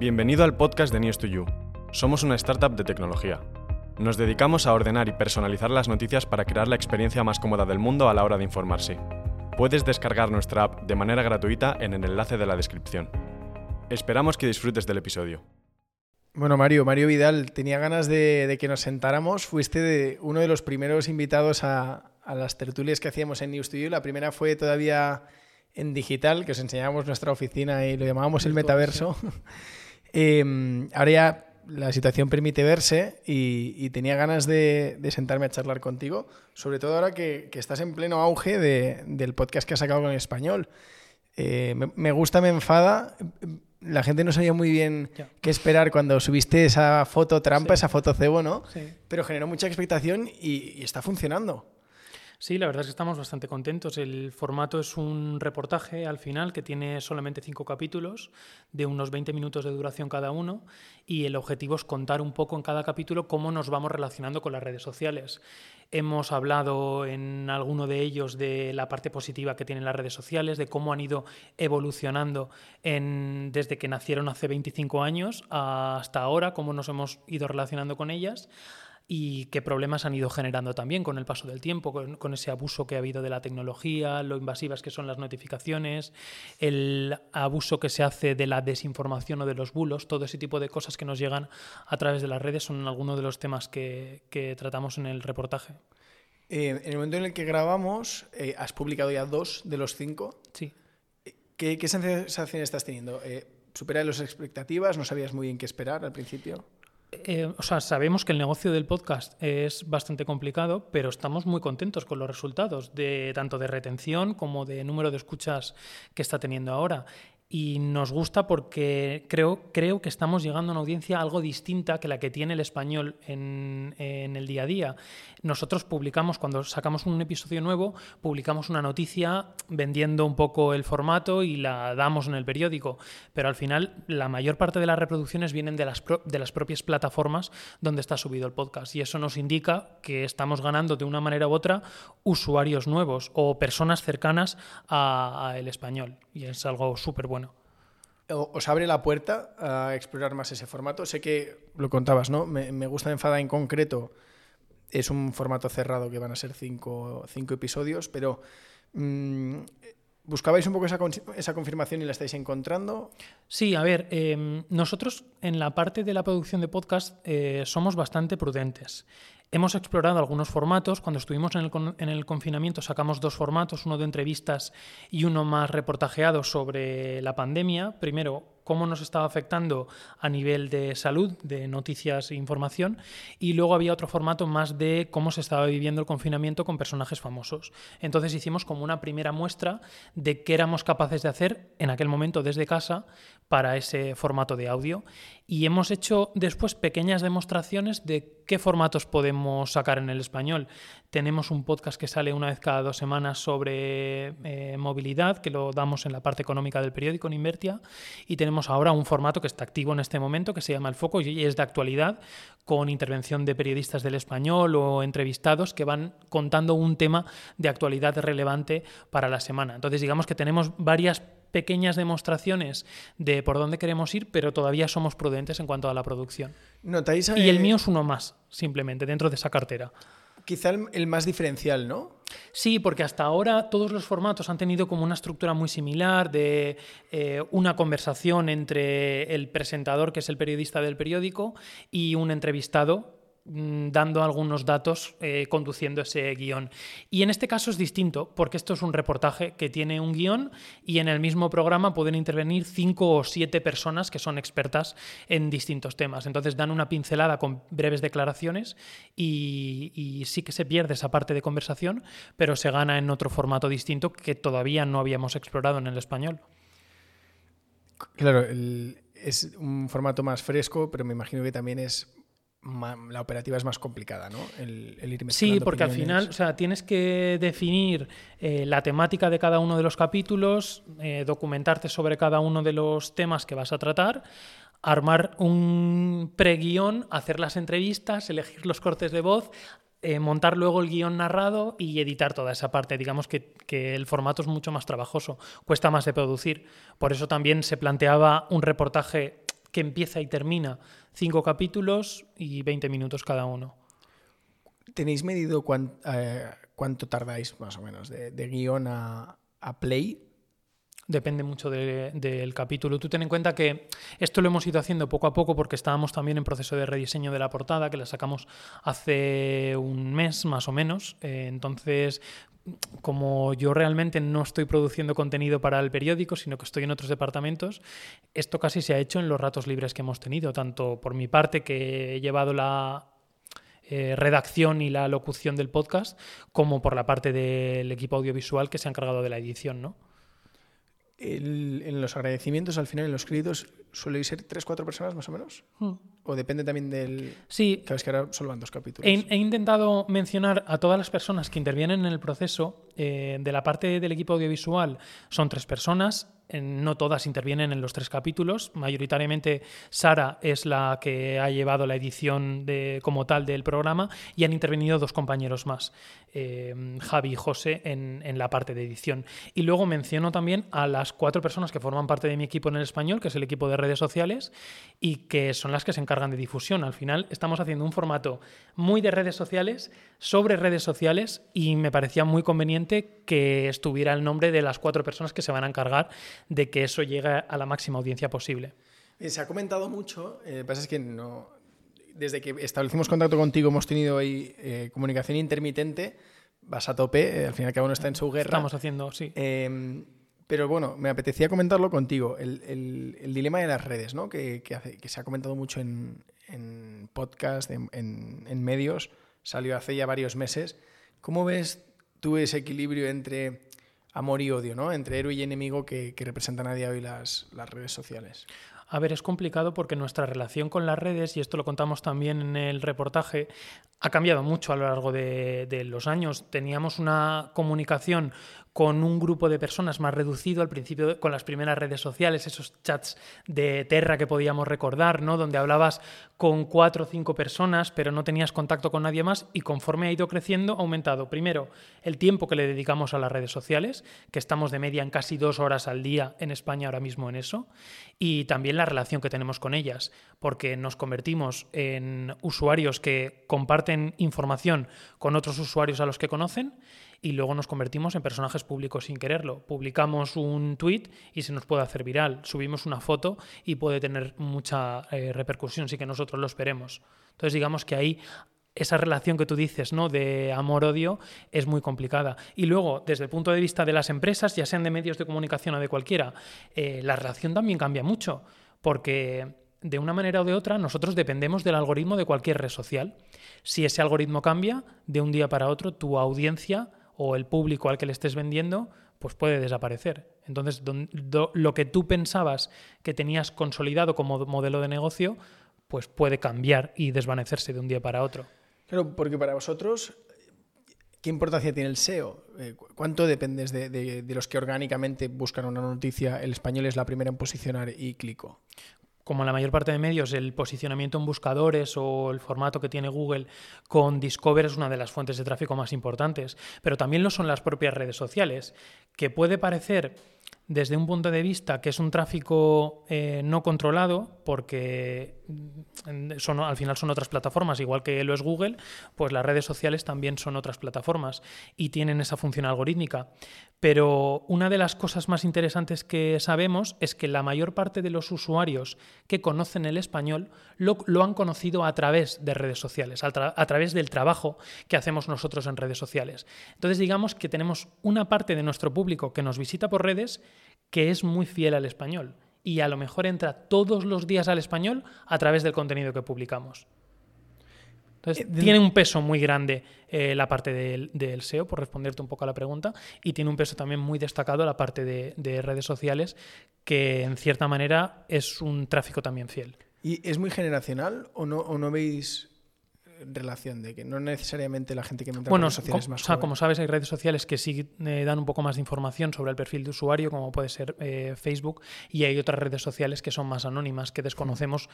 Bienvenido al podcast de News2You. Somos una startup de tecnología. Nos dedicamos a ordenar y personalizar las noticias para crear la experiencia más cómoda del mundo a la hora de informarse. Puedes descargar nuestra app de manera gratuita en el enlace de la descripción. Esperamos que disfrutes del episodio. Bueno, Mario, Mario Vidal, tenía ganas de, que nos sentáramos. Fuiste de uno de los primeros invitados a, las tertulias que hacíamos en News2You. La primera fue todavía en digital, que os enseñábamos nuestra oficina y lo llamábamos el metaverso. Em, ahora ya la situación permite verse y, tenía ganas de, sentarme a charlar contigo, sobre todo ahora que, estás en pleno auge del podcast que has sacado con español. Eh, me, gusta, me enfada. La gente no sabía muy bien qué esperar cuando subiste esa foto trampa, esa foto cebo, ¿no? Pero generó mucha expectación y está funcionando. Sí, la verdad es que estamos bastante contentos. El formato es un reportaje al final que tiene solamente cinco capítulos de unos 20 minutos de duración cada uno y el objetivo es contar un poco en cada capítulo cómo nos vamos relacionando con las redes sociales. Hemos hablado en alguno de ellos de la parte positiva que tienen las redes sociales, de cómo han ido evolucionando desde que nacieron hace 25 años hasta ahora, cómo nos hemos ido relacionando con ellas y qué problemas han ido generando también con el paso del tiempo, con, ese abuso que ha habido de la tecnología, lo invasivas que son las notificaciones, el abuso que se hace de la desinformación o de los bulos, todo ese tipo de cosas que nos llegan a través de las redes son algunos de los temas que, tratamos en el reportaje. Eh, en el momento en el que grabamos, eh, has publicado ya dos de los cinco. Sí. ¿Qué, qué sensación estás teniendo? Eh, ¿Supera las expectativas? ¿No sabías muy bien qué esperar al principio? Eh, o sea, sabemos que el negocio del podcast es bastante complicado, pero estamos muy contentos con los resultados, de, tanto de retención como de número de escuchas que está teniendo ahora y nos gusta porque creo, creo que estamos llegando a una audiencia algo distinta que la que tiene el español en, el día a día. Nosotros publicamos, cuando sacamos un episodio nuevo, publicamos una noticia vendiendo un poco el formato y la damos en el periódico, pero al final la mayor parte de las reproducciones vienen de las, de las propias plataformas donde está subido el podcast y eso nos indica que estamos ganando de una manera u otra usuarios nuevos o personas cercanas al español y es algo súper bueno os abre la puerta a explorar más ese formato. Sé que lo contabas, ¿no? Me, gusta Enfada en concreto. Es un formato cerrado que van a ser cinco, episodios, pero mm, ¿buscabais un poco esa, confirmación y la estáis encontrando? Sí, a ver, em, nosotros en la parte de la producción de podcast eh, somos bastante prudentes. Hemos explorado algunos formatos. Cuando estuvimos en el, en el, confinamiento sacamos dos formatos, uno de entrevistas y uno más reportajeado sobre la pandemia. Primero, cómo nos estaba afectando a nivel de salud, de noticias e información, y luego había otro formato más de cómo se estaba viviendo el confinamiento con personajes famosos. Entonces hicimos como una primera muestra de qué éramos capaces de hacer en aquel momento desde casa para ese formato de audio y hemos hecho después pequeñas demostraciones de qué formatos podemos sacar en el español. Tenemos un podcast que sale una vez cada dos semanas sobre eh, movilidad, que lo damos en la parte económica del periódico en Invertia, y tenemos ahora un formato que está activo en este momento, que se llama El Foco y es de actualidad, con intervención de periodistas del español o entrevistados que van contando un tema de actualidad relevante para la semana. Entonces, digamos que tenemos varias pequeñas demostraciones de por dónde queremos ir, pero todavía somos prudentes en cuanto a la producción. Y el mío es uno más, simplemente, dentro de esa cartera. Quizá el, más diferencial, ¿no? Sí, porque hasta ahora todos los formatos han tenido como una estructura muy similar de eh, una conversación entre el presentador, que es el periodista del periódico, y un entrevistado, dando algunos datos, eh, conduciendo ese guion. Y en este caso es distinto, porque esto es un reportaje que tiene un guion y en el mismo programa pueden intervenir cinco o siete personas que son expertas en distintos temas. Entonces dan una pincelada con breves declaraciones y sí que se pierde esa parte de conversación, pero se gana en otro formato distinto que todavía no habíamos explorado en el español. Claro, es un formato más fresco, pero me imagino que también es la operativa es más complicada, ¿no? El, ir sí, porque al final o sea, tienes que definir eh, la temática de cada uno de los capítulos, eh, documentarte sobre cada uno de los temas que vas a tratar, armar un preguión, hacer las entrevistas, elegir los cortes de voz, eh, montar luego el guion narrado y editar toda esa parte. Digamos que, que, el formato es mucho más trabajoso, cuesta más de producir. Por eso también se planteaba un reportaje que empieza y termina cinco capítulos y 20 minutos cada uno. ¿Tenéis medido eh, cuánto tardáis más o menos de, guion a, play? Depende mucho del capítulo. Tú ten en cuenta que esto lo hemos ido haciendo poco a poco porque estábamos también en proceso de rediseño de la portada, que la sacamos hace un mes más o menos. Eh, entonces, como yo realmente no estoy produciendo contenido para el periódico, sino que estoy en otros departamentos, esto casi se ha hecho en los ratos libres que hemos tenido, tanto por mi parte que he llevado la eh, redacción y la locución del podcast, como por la parte del equipo audiovisual que se ha encargado de la edición, ¿no? en los agradecimientos, al final, en los créditos, suele ser tres, cuatro personas más o menos. Hmm. O depende también del. Sí. Sabes que ahora solo van dos capítulos. He, intentado mencionar a todas las personas que intervienen en el proceso. Eh, de la parte del equipo audiovisual son tres personas no todas intervienen en los tres capítulos. Mayoritariamente Sara es la que ha llevado la edición de, como tal del programa y han intervenido dos compañeros más, eh, Javi y José, en, en, la parte de edición. Y luego menciono también a las cuatro personas que forman parte de mi equipo en el español, que es el equipo de redes sociales, y que son las que se encargan de difusión. Al final estamos haciendo un formato muy de redes sociales, sobre redes sociales, y me parecía muy conveniente que estuviera el nombre de las cuatro personas que se van a encargar de que eso llegue a la máxima audiencia posible. Eh, se ha comentado mucho, eh, lo que pasa es que no, desde que establecimos contacto contigo hemos tenido ahí eh, comunicación intermitente, vas a tope, al final cada uno está en su guerra. Estamos haciendo, sí. Pero bueno, me apetecía comentarlo contigo, el, dilema de las redes, ¿no? que, se ha comentado mucho en, en podcast, en, medios, salió hace ya varios meses. ¿Cómo ves tú ese equilibrio entre amor y odio, ¿no? Entre héroe y enemigo que, representan a día de hoy las redes sociales. A ver, es complicado porque nuestra relación con las redes, y esto lo contamos también en el reportaje, ha cambiado mucho a lo largo de, los años. Teníamos una comunicación con un grupo de personas más reducido al principio con las primeras redes sociales, esos chats de Terra que podíamos recordar, ¿no? donde hablabas con cuatro o cinco personas, pero no tenías contacto con nadie más y conforme ha ido creciendo ha aumentado primero el tiempo que le dedicamos a las redes sociales, que estamos de media en casi dos horas al día en España ahora mismo en eso, y también la relación que tenemos con ellas, porque nos convertimos en usuarios que comparten información con otros usuarios a los que conocen y luego nos convertimos en personajes públicos sin quererlo. Publicamos un tweet y se nos puede hacer viral. Subimos una foto y puede tener mucha eh, repercusión sin que nosotros lo esperemos. Entonces digamos que ahí esa relación que tú dices, ¿no? De amor-odio es muy complicada. Y luego, desde el punto de vista de las empresas, ya sean de medios de comunicación o de cualquiera, eh, la relación también cambia mucho, porque de una manera o de otra nosotros dependemos del algoritmo de cualquier red social. Si ese algoritmo cambia, de un día para otro, tu audiencia o el público al que le estés vendiendo, pues puede desaparecer. Entonces, lo que tú pensabas que tenías consolidado como modelo de negocio, pues puede cambiar y desvanecerse de un día para otro. Claro, porque para vosotros, ¿qué importancia tiene el SEO? Eh, ¿Cuánto dependes de, de, los que orgánicamente buscan una noticia? El español es la primera en posicionar y clico como la mayor parte de medios, el posicionamiento en buscadores o el formato que tiene Google con Discover es una de las fuentes de tráfico más importantes, pero también lo son las propias redes sociales, que puede parecer desde un punto de vista que es un tráfico eh, no controlado, porque mm, son, al final son otras plataformas, igual que lo es Google, pues las redes sociales también son otras plataformas y tienen esa función algorítmica. Pero una de las cosas más interesantes que sabemos es que la mayor parte de los usuarios que conocen el español lo, han conocido a través de redes sociales, a través del trabajo que hacemos nosotros en redes sociales. Entonces digamos que tenemos una parte de nuestro público que nos visita por redes, que es muy fiel al español y a lo mejor entra todos los días al español a través del contenido que publicamos. Entonces, eh, tiene un peso muy grande eh, la parte del, SEO, por responderte un poco a la pregunta, y tiene un peso también muy destacado la parte de, de redes sociales, que en cierta manera es un tráfico también fiel. ¿Y es muy generacional o no, o no veis relación de que no necesariamente la gente que entra bueno, redes sociales como, más o sea, como sabes hay redes sociales que sí eh, dan un poco más de información sobre el perfil de usuario como puede ser eh, Facebook y hay otras redes sociales que son más anónimas que desconocemos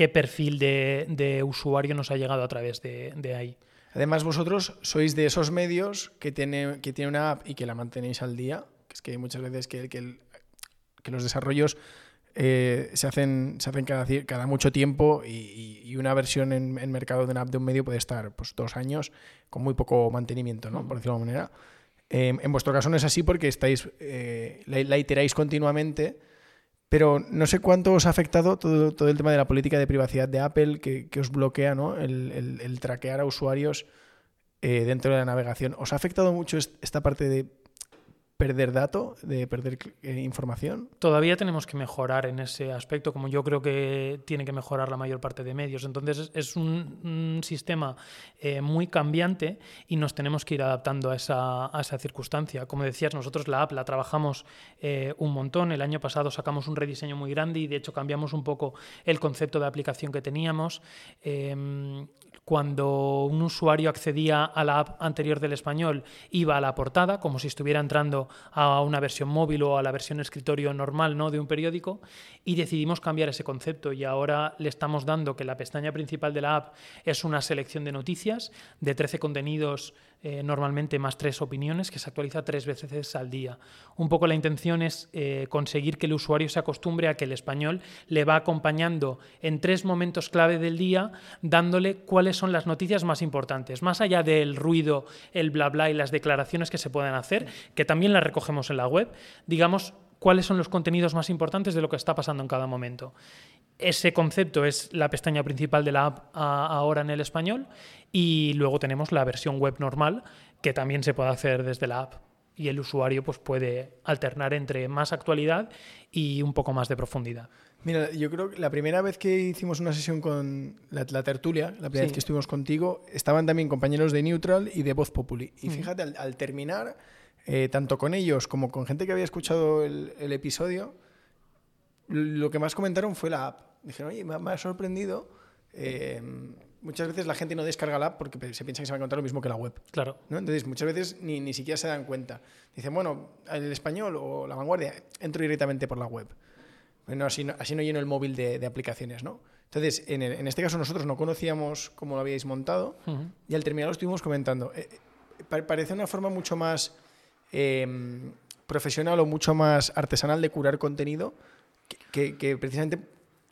qué perfil de, usuario nos ha llegado a través de, ahí además vosotros sois de esos medios que tiene que tiene una app y que la mantenéis al día es que muchas veces que, los desarrollos eh, se hacen, se hacen cada, mucho tiempo y, una versión en, mercado de una app de un medio puede estar pues, dos años con muy poco mantenimiento, ¿no? por decirlo de alguna manera. Em, en vuestro caso no es así porque estáis, eh, la, iteráis continuamente, pero no sé cuánto os ha afectado todo, todo el tema de la política de privacidad de Apple que, que os bloquea ¿no? el, el, traquear a usuarios eh, dentro de la navegación. ¿Os ha afectado mucho esta parte de perder dato, de perder eh, información? Todavía tenemos que mejorar en ese aspecto, como yo creo que tiene que mejorar la mayor parte de medios. Entonces es un, sistema eh, muy cambiante y nos tenemos que ir adaptando a esa, circunstancia. Como decías, nosotros la app la trabajamos eh, un montón. El año pasado sacamos un rediseño muy grande y de hecho cambiamos un poco el concepto de aplicación que teníamos. Cuando un usuario accedía a la app anterior del español, iba a la portada, como si estuviera entrando a una versión móvil o a la versión escritorio normal ¿no? de un periódico, y decidimos cambiar ese concepto y ahora le estamos dando que la pestaña principal de la app es una selección de noticias de 13 contenidos eh, normalmente más tres opiniones, que se actualiza tres veces al día. Un poco la intención es eh, conseguir que el usuario se acostumbre a que el español le va acompañando en tres momentos clave del día, dándole cuáles son las noticias más importantes, más allá del ruido, el bla bla y las declaraciones que se puedan hacer, que también las recogemos en la web, digamos cuáles son los contenidos más importantes de lo que está pasando en cada momento. Ese concepto es la pestaña principal de la app ahora en el español y luego tenemos la versión web normal que también se puede hacer desde la app y el usuario pues, puede alternar entre más actualidad y un poco más de profundidad. Mira, yo creo que la primera vez que hicimos una sesión con la, tertulia, la primera vez que estuvimos contigo, estaban también compañeros de Neutral y de Voz Populi. Y fíjate, al, terminar, eh, tanto con ellos como con gente que había escuchado el, episodio, lo que más comentaron fue la app. Dijeron, oye, me, ha sorprendido. Eh, muchas veces la gente no descarga la app porque se piensa que se va a encontrar lo mismo que la web. Claro. ¿no? Entonces, muchas veces ni, ni siquiera se dan cuenta. Dicen, bueno, el español o la vanguardia, entro directamente por la web. Bueno, así, no, así no lleno el móvil de, de aplicaciones, ¿no? Entonces, en, en, este caso nosotros no conocíamos cómo lo habíais montado y al terminar lo estuvimos comentando. Eh, eh, parece una forma mucho más em, profesional o mucho más artesanal de curar contenido que, que, que precisamente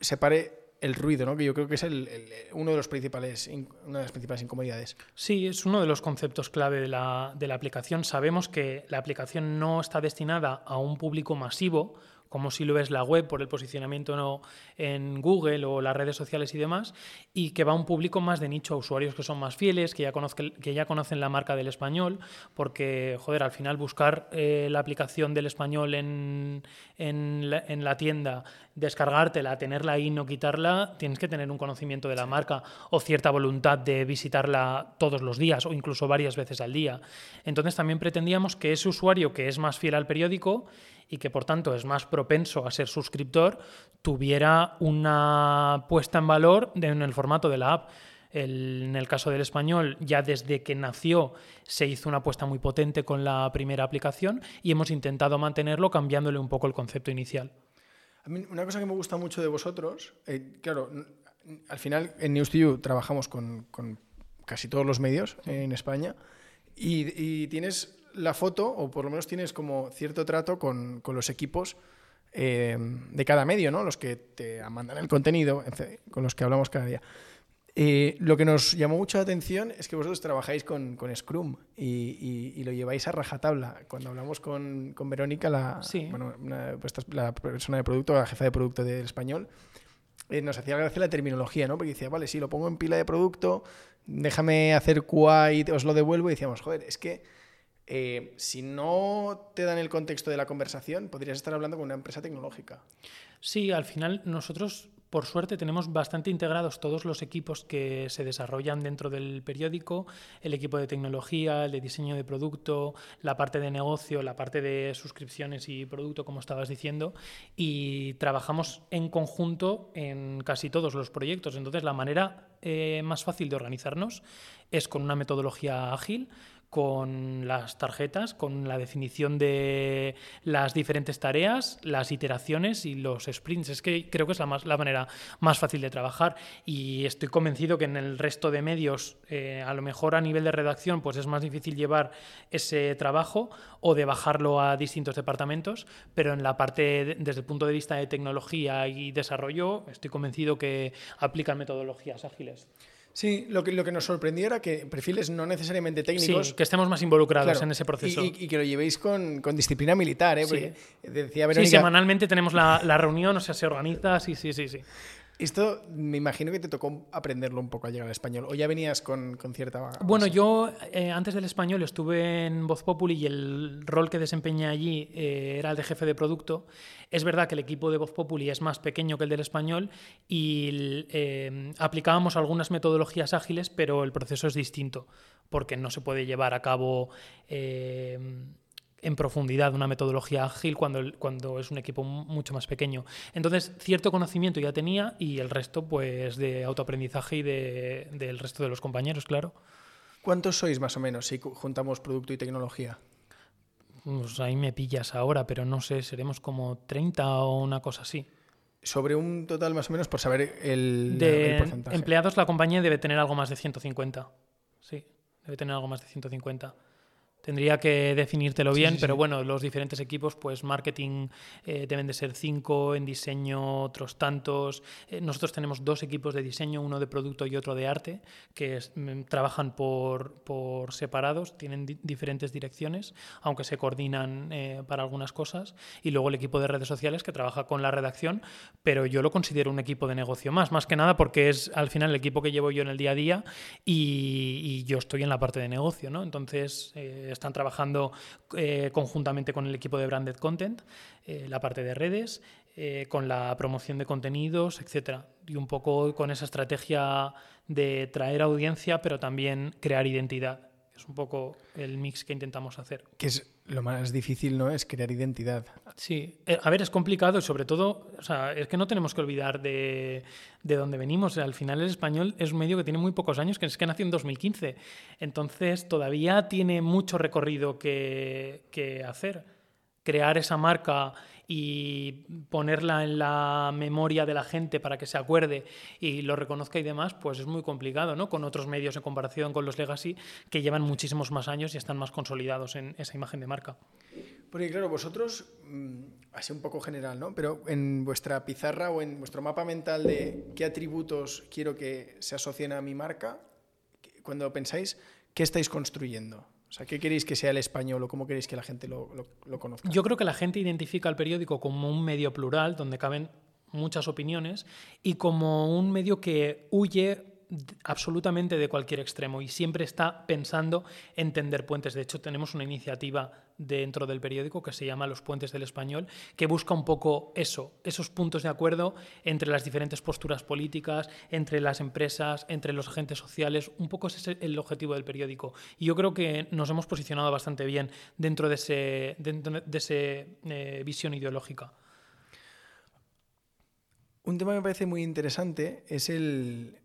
separe el ruido, ¿no? que yo creo que es el, uno de los principales, una de las principales incomodidades. Sí, es uno de los conceptos clave de la, de la aplicación. Sabemos que la aplicación no está destinada a un público masivo, como si lo es la web por el posicionamiento no en Google o las redes sociales y demás, y que va a un público más de nicho, a usuarios que son más fieles, que ya, conozcan, que ya conocen la marca del español, porque, joder, al final buscar eh, la aplicación del español en, en, la, en la tienda, descargártela, tenerla ahí y no quitarla, tienes que tener un conocimiento de la marca o cierta voluntad de visitarla todos los días o incluso varias veces al día. Entonces también pretendíamos que ese usuario que es más fiel al periódico y que por tanto es más propenso a ser suscriptor, tuviera una puesta en valor en el formato de la app. en el caso del español, ya desde que nació se hizo una apuesta muy potente con la primera aplicación y hemos intentado mantenerlo cambiándole un poco el concepto inicial. A mí, una cosa que me gusta mucho de vosotros, eh, claro, al final en News2You trabajamos con, con, casi todos los medios en España y tienes la foto, o por lo menos tienes como cierto trato con, con los equipos eh, de cada medio, ¿no? Los que te mandan el contenido, con los que hablamos cada día. Eh, lo que nos llamó mucha atención es que vosotros trabajáis con, con Scrum y, y, lo lleváis a rajatabla. Cuando hablamos con, con Verónica, la, bueno, la persona de producto, la jefa de producto del español, eh, nos hacía gracia la terminología, ¿no? Porque decía, vale, sí, lo pongo en pila de producto, déjame hacer QA y os lo devuelvo. Y decíamos, joder, es que eh, si no te dan el contexto de la conversación, podrías estar hablando con una empresa tecnológica. Sí, al final nosotros, por suerte, tenemos bastante integrados todos los equipos que se desarrollan dentro del periódico, el equipo de tecnología, el de diseño de producto, la parte de negocio, la parte de suscripciones y producto, como estabas diciendo, y trabajamos en conjunto en casi todos los proyectos. Entonces, la manera eh, más fácil de organizarnos es con una metodología ágil, con las tarjetas, con la definición de las diferentes tareas, las iteraciones y los sprints. Es que creo que es la, más, la manera más fácil de trabajar y estoy convencido que en el resto de medios, eh, a lo mejor a nivel de redacción, pues es más difícil llevar ese trabajo o de bajarlo a distintos departamentos, pero en la parte, desde el punto de vista de tecnología y desarrollo, estoy convencido que aplican metodologías ágiles. Sí, lo que, lo que nos sorprendió era que perfiles no necesariamente técnicos. Sí, que estemos más involucrados en ese proceso. Y, que lo llevéis con, disciplina militar, ¿eh? Sí. decía sí, semanalmente tenemos la, la, reunión, o sea, se organiza, sí, sí, sí, sí. Esto me imagino que te tocó aprenderlo un poco al llegar al español, o ya venías con, con cierta... Bueno, yo eh, antes del español estuve en Voz Populi y el rol que desempeñé allí eh, era el de jefe de producto. Es verdad que el equipo de Voz Populi es más pequeño que el del español y eh, aplicábamos algunas metodologías ágiles, pero el proceso es distinto, porque no se puede llevar a cabo en profundidad una metodología ágil cuando, cuando es un equipo mucho más pequeño. Entonces, cierto conocimiento ya tenía y el resto, pues, de autoaprendizaje y de, del resto de los compañeros, claro. ¿Cuántos sois más o menos si juntamos producto y tecnología? Pues ahí me pillas ahora, pero no sé, seremos como 30 o una cosa así. Sobre un total más o menos, por saber el, de el porcentaje. empleados, la compañía debe tener algo más de 150. Sí, debe tener algo más de 150. Tendría que definírtelo bien, pero bueno, los diferentes equipos, pues marketing eh, deben de ser cinco, en diseño otros tantos. Eh, nosotros tenemos dos equipos de diseño, uno de producto y otro de arte, que mm, trabajan por, por, separados, tienen diferentes direcciones, aunque se coordinan eh, para algunas cosas. Y luego el equipo de redes sociales que trabaja con la redacción, pero yo lo considero un equipo de negocio más, más que nada porque es al final el equipo que llevo yo en el día a día y, y yo estoy en la parte de negocio, ¿no? Entonces están trabajando eh, conjuntamente con el equipo de Branded Content, eh, la parte de redes, eh, con la promoción de contenidos, etcétera. Y un poco con esa estrategia de traer audiencia, pero también crear identidad. Es un poco el mix que intentamos hacer. Lo más difícil, ¿no? Es crear identidad. Sí, eh, a ver, es complicado y sobre todo, o sea, es que no tenemos que olvidar de, de dónde venimos. al final el español es un medio que tiene muy pocos años, que es que nació en 2015. Entonces todavía tiene mucho recorrido que, que hacer. Crear esa marca y ponerla en la memoria de la gente para que se acuerde y lo reconozca y demás, pues es muy complicado, ¿no? Con otros medios en comparación con los legacy que llevan muchísimos más años y están más consolidados en esa imagen de marca. Porque claro, vosotros, mm, así un poco general, ¿no? Pero en vuestra pizarra o en vuestro mapa mental de qué atributos quiero que se asocien a mi marca, cuando pensáis, ¿qué estáis construyendo? O sea, ¿qué queréis que sea el español o cómo queréis que la gente lo, lo, conozca? Yo creo que la gente identifica el periódico como un medio plural donde caben muchas opiniones y como un medio que huye absolutamente de cualquier extremo y siempre está pensando en tender puentes. De hecho, tenemos una iniciativa dentro del periódico que se llama Los Puentes del Español, que busca un poco eso, esos puntos de acuerdo entre las diferentes posturas políticas, entre las empresas, entre los agentes sociales. Un poco ese es el objetivo del periódico. Y yo creo que nos hemos posicionado bastante bien dentro de ese, dentro de ese eh, visión ideológica. Un tema que me parece muy interesante es el,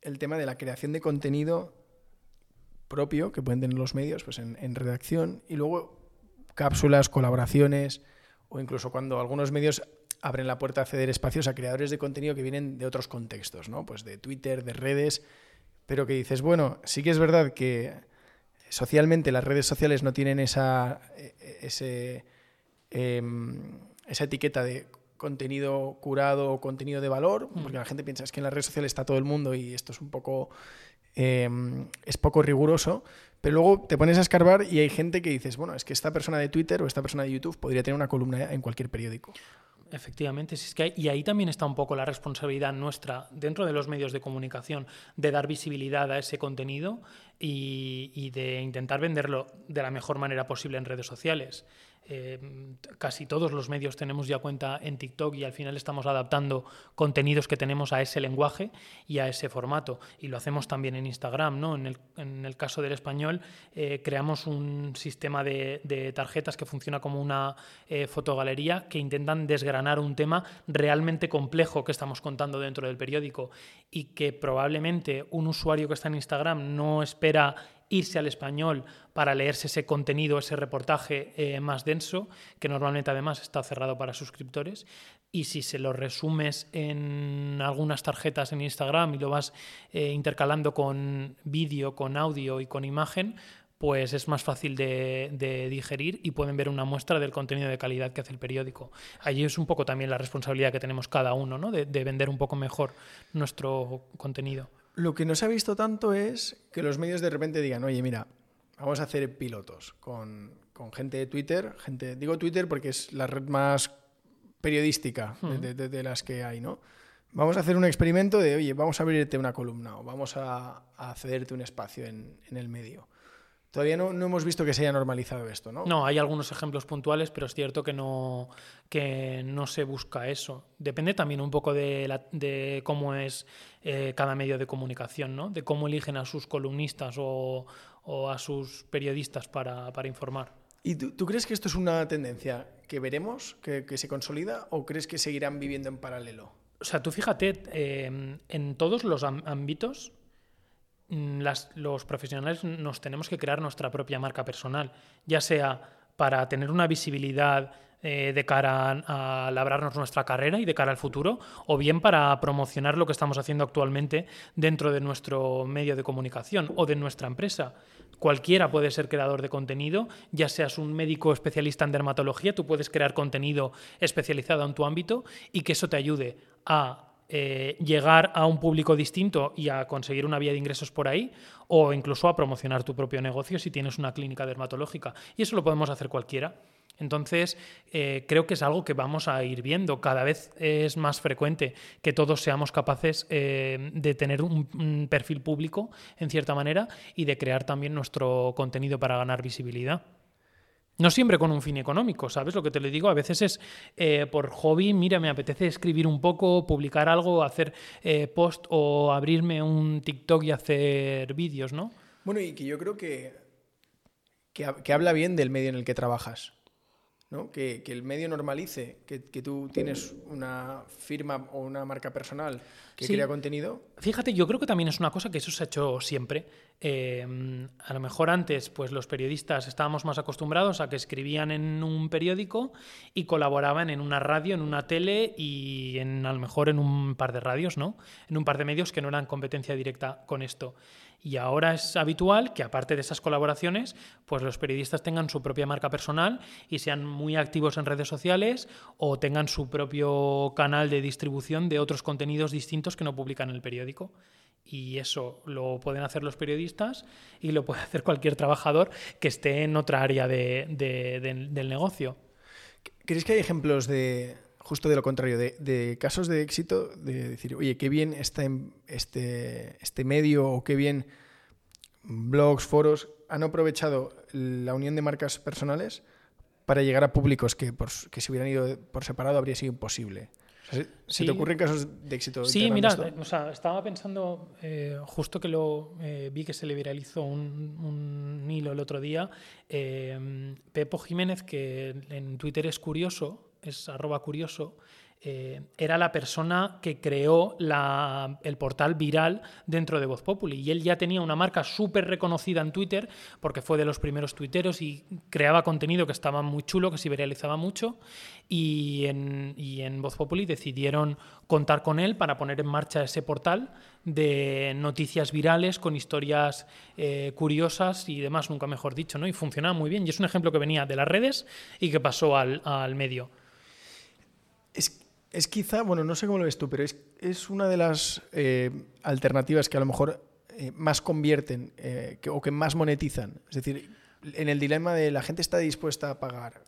el tema de la creación de contenido propio que pueden tener los medios pues en, redacción y luego cápsulas, colaboraciones o incluso cuando algunos medios abren la puerta a ceder espacios a creadores de contenido que vienen de otros contextos, ¿no? Pues de Twitter, de redes, pero que dices, bueno, sí que es verdad que socialmente las redes sociales no tienen esa, e, ese, em, esa etiqueta de contenido curado o contenido de valor, mm. porque la gente piensa es que en las redes sociales está todo el mundo y esto es un poco em, es poco riguroso, pero luego te pones a escarbar y hay gente que dices, bueno, es que esta persona de Twitter o esta persona de YouTube podría tener una columna en cualquier periódico. Efectivamente, es que y ahí también está un poco la responsabilidad nuestra dentro de los medios de comunicación de dar visibilidad a ese contenido y de intentar venderlo de la mejor manera posible en redes sociales. Eh, casi todos los medios tenemos ya cuenta en TikTok y al final estamos adaptando contenidos que tenemos a ese lenguaje y a ese formato. Y lo hacemos también en Instagram. ¿no? En, el, caso del español, eh, creamos un sistema de, tarjetas que funciona como una eh, fotogalería que intentan desgranar un tema realmente complejo que estamos contando dentro del periódico y que probablemente un usuario que está en Instagram no espera irse al español para leerse ese contenido, ese reportaje eh, más denso, que normalmente además está cerrado para suscriptores. Y si se lo resumes en algunas tarjetas en Instagram y lo vas eh, intercalando con vídeo, con audio y con imagen, pues es más fácil de, digerir y pueden ver una muestra del contenido de calidad que hace el periódico. Allí es un poco también la responsabilidad que tenemos cada uno, ¿no? de, vender un poco mejor nuestro contenido. Lo que no se ha visto tanto es que los medios de repente digan, oye, mira, vamos a hacer pilotos con, gente de Twitter, gente, digo Twitter porque es la red más periodística de, las que hay, ¿no? Vamos a hacer un experimento de, oye, vamos a abrirte una columna o vamos a, a cederte un espacio en el medio. Todavía no, hemos visto que se haya normalizado esto, ¿no? No, hay algunos ejemplos puntuales, pero es cierto que no, que no se busca eso. Depende también un poco de, cómo es eh, cada medio de comunicación, ¿no? De cómo eligen a sus columnistas o, a sus periodistas para, informar. ¿Y tú, crees que esto es una tendencia que veremos, que, se consolida, o crees que seguirán viviendo en paralelo? O sea, tú fíjate, eh, en todos los ámbitos Mm, los profesionales nos tenemos que crear nuestra propia marca personal, ya sea para tener una visibilidad eh, de cara a labrarnos nuestra carrera y de cara al futuro, o bien para promocionar lo que estamos haciendo actualmente dentro de nuestro medio de comunicación o de nuestra empresa. Cualquiera puede ser creador de contenido, ya seas un médico especialista en dermatología, tú puedes crear contenido especializado en tu ámbito y que eso te ayude a eh, llegar a un público distinto y a conseguir una vía de ingresos por ahí, o incluso a promocionar tu propio negocio si tienes una clínica dermatológica. Y eso lo podemos hacer cualquiera. Entonces, eh, creo que es algo que vamos a ir viendo. Cada vez es más frecuente que todos seamos capaces eh, de tener un, perfil público, en cierta manera, y de crear también nuestro contenido para ganar visibilidad. No siempre con un fin económico, ¿sabes lo que te lo digo? A veces es eh, por hobby, mira, me apetece escribir un poco, publicar algo, hacer eh, post o abrirme un TikTok y hacer vídeos, ¿no? Bueno, y que yo creo que, que, habla bien del medio en el que trabajas. ¿No? Que, el medio normalice que, tú tienes una firma o una marca personal que crea contenido. Fíjate, yo creo que también es una cosa que eso se ha hecho siempre. Eh, a lo mejor antes, pues los periodistas estábamos más acostumbrados a que escribían en un periódico y colaboraban en una radio, en una tele y en, a lo mejor en un par de radios, ¿no? En un par de medios que no eran competencia directa con esto. Y ahora es habitual que, aparte de esas colaboraciones, pues los periodistas tengan su propia marca personal y sean muy activos en redes sociales o tengan su propio canal de distribución de otros contenidos distintos que no publican en el periódico. Y eso lo pueden hacer los periodistas y lo puede hacer cualquier trabajador que esté en otra área del negocio. ¿Crees que hay ejemplos de, justo de lo contrario, de, casos de éxito, de decir, oye, qué bien está este, este medio o qué bien blogs, foros han aprovechado la unión de marcas personales para llegar a públicos que, por, que si hubieran ido por separado habría sido imposible. ¿Se te ocurren casos de éxito? Sí, mira, o sea, estaba pensando, eh, justo que lo eh, vi que se le viralizó un, un hilo el otro día, eh, Pepo Jiménez, que en Twitter es curioso, es arroba curioso, eh, era la persona que creó el portal viral dentro de Voz Populi. Y él ya tenía una marca súper reconocida en Twitter, porque fue de los primeros tuiteros y creaba contenido que estaba muy chulo, que se viralizaba mucho. Y en, y en Voz Populi decidieron contar con él para poner en marcha ese portal de noticias virales con historias eh, curiosas y demás, nunca mejor dicho, ¿no? Y funcionaba muy bien. Y es un ejemplo que venía de las redes y que pasó al, al medio. Es, es quizá, bueno, no sé cómo lo ves tú, pero es, es una de las eh, alternativas que a lo mejor eh, más convierten eh, o que más monetizan. Es decir, en el dilema de la gente está dispuesta a pagar.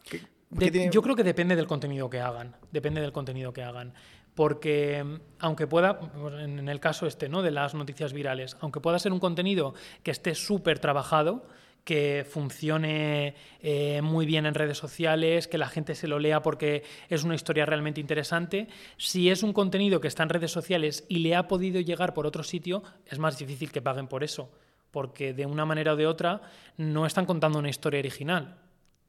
Yo creo que depende del contenido que hagan. Depende del contenido que hagan. Porque aunque pueda, en el caso este, ¿no? De las noticias virales, aunque pueda ser un contenido que esté súper trabajado, que funcione eh, muy bien en redes sociales, que la gente se lo lea porque es una historia realmente interesante. Si es un contenido que está en redes sociales y le ha podido llegar por otro sitio, es más difícil que paguen por eso, porque de una manera o de otra no están contando una historia original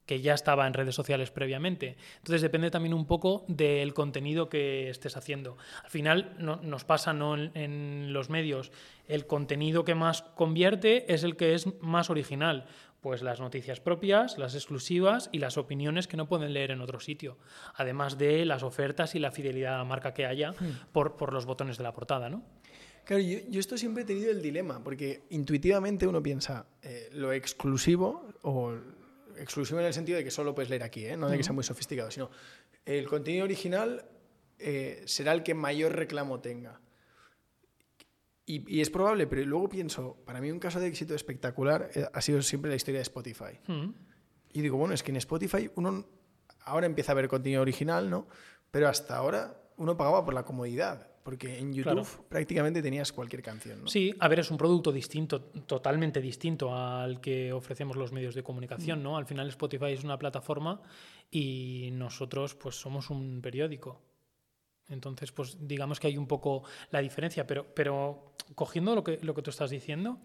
que ya estaba en redes sociales previamente. Entonces depende también un poco del contenido que estés haciendo. Al final nos pasa ¿no? en, los medios, el contenido que más convierte es el que es más original. Pues las noticias propias, las exclusivas y las opiniones que no pueden leer en otro sitio. Además de las ofertas y la fidelidad a la marca que haya hmm. por, por los botones de la portada, ¿no? Claro, yo, esto siempre he tenido el dilema, porque intuitivamente uno piensa eh, lo exclusivo, o exclusivo en el sentido de que solo puedes leer aquí, ¿eh? no de que sea muy sofisticado, sino el contenido original eh, será el que mayor reclamo tenga. Y, es probable, pero luego pienso, para mí un caso de éxito espectacular ha sido siempre la historia de Spotify. Y digo, bueno, es que en Spotify uno ahora empieza a ver contenido original, ¿no? Pero hasta ahora uno pagaba por la comodidad. Porque en YouTube prácticamente tenías cualquier canción. ¿no? Sí, a ver, es un producto distinto, totalmente distinto al que ofrecemos los medios de comunicación, mm. ¿no? Al final Spotify es una plataforma y nosotros pues somos un periódico. Entonces, pues digamos que hay un poco la diferencia, pero, pero cogiendo lo que, lo que tú estás diciendo,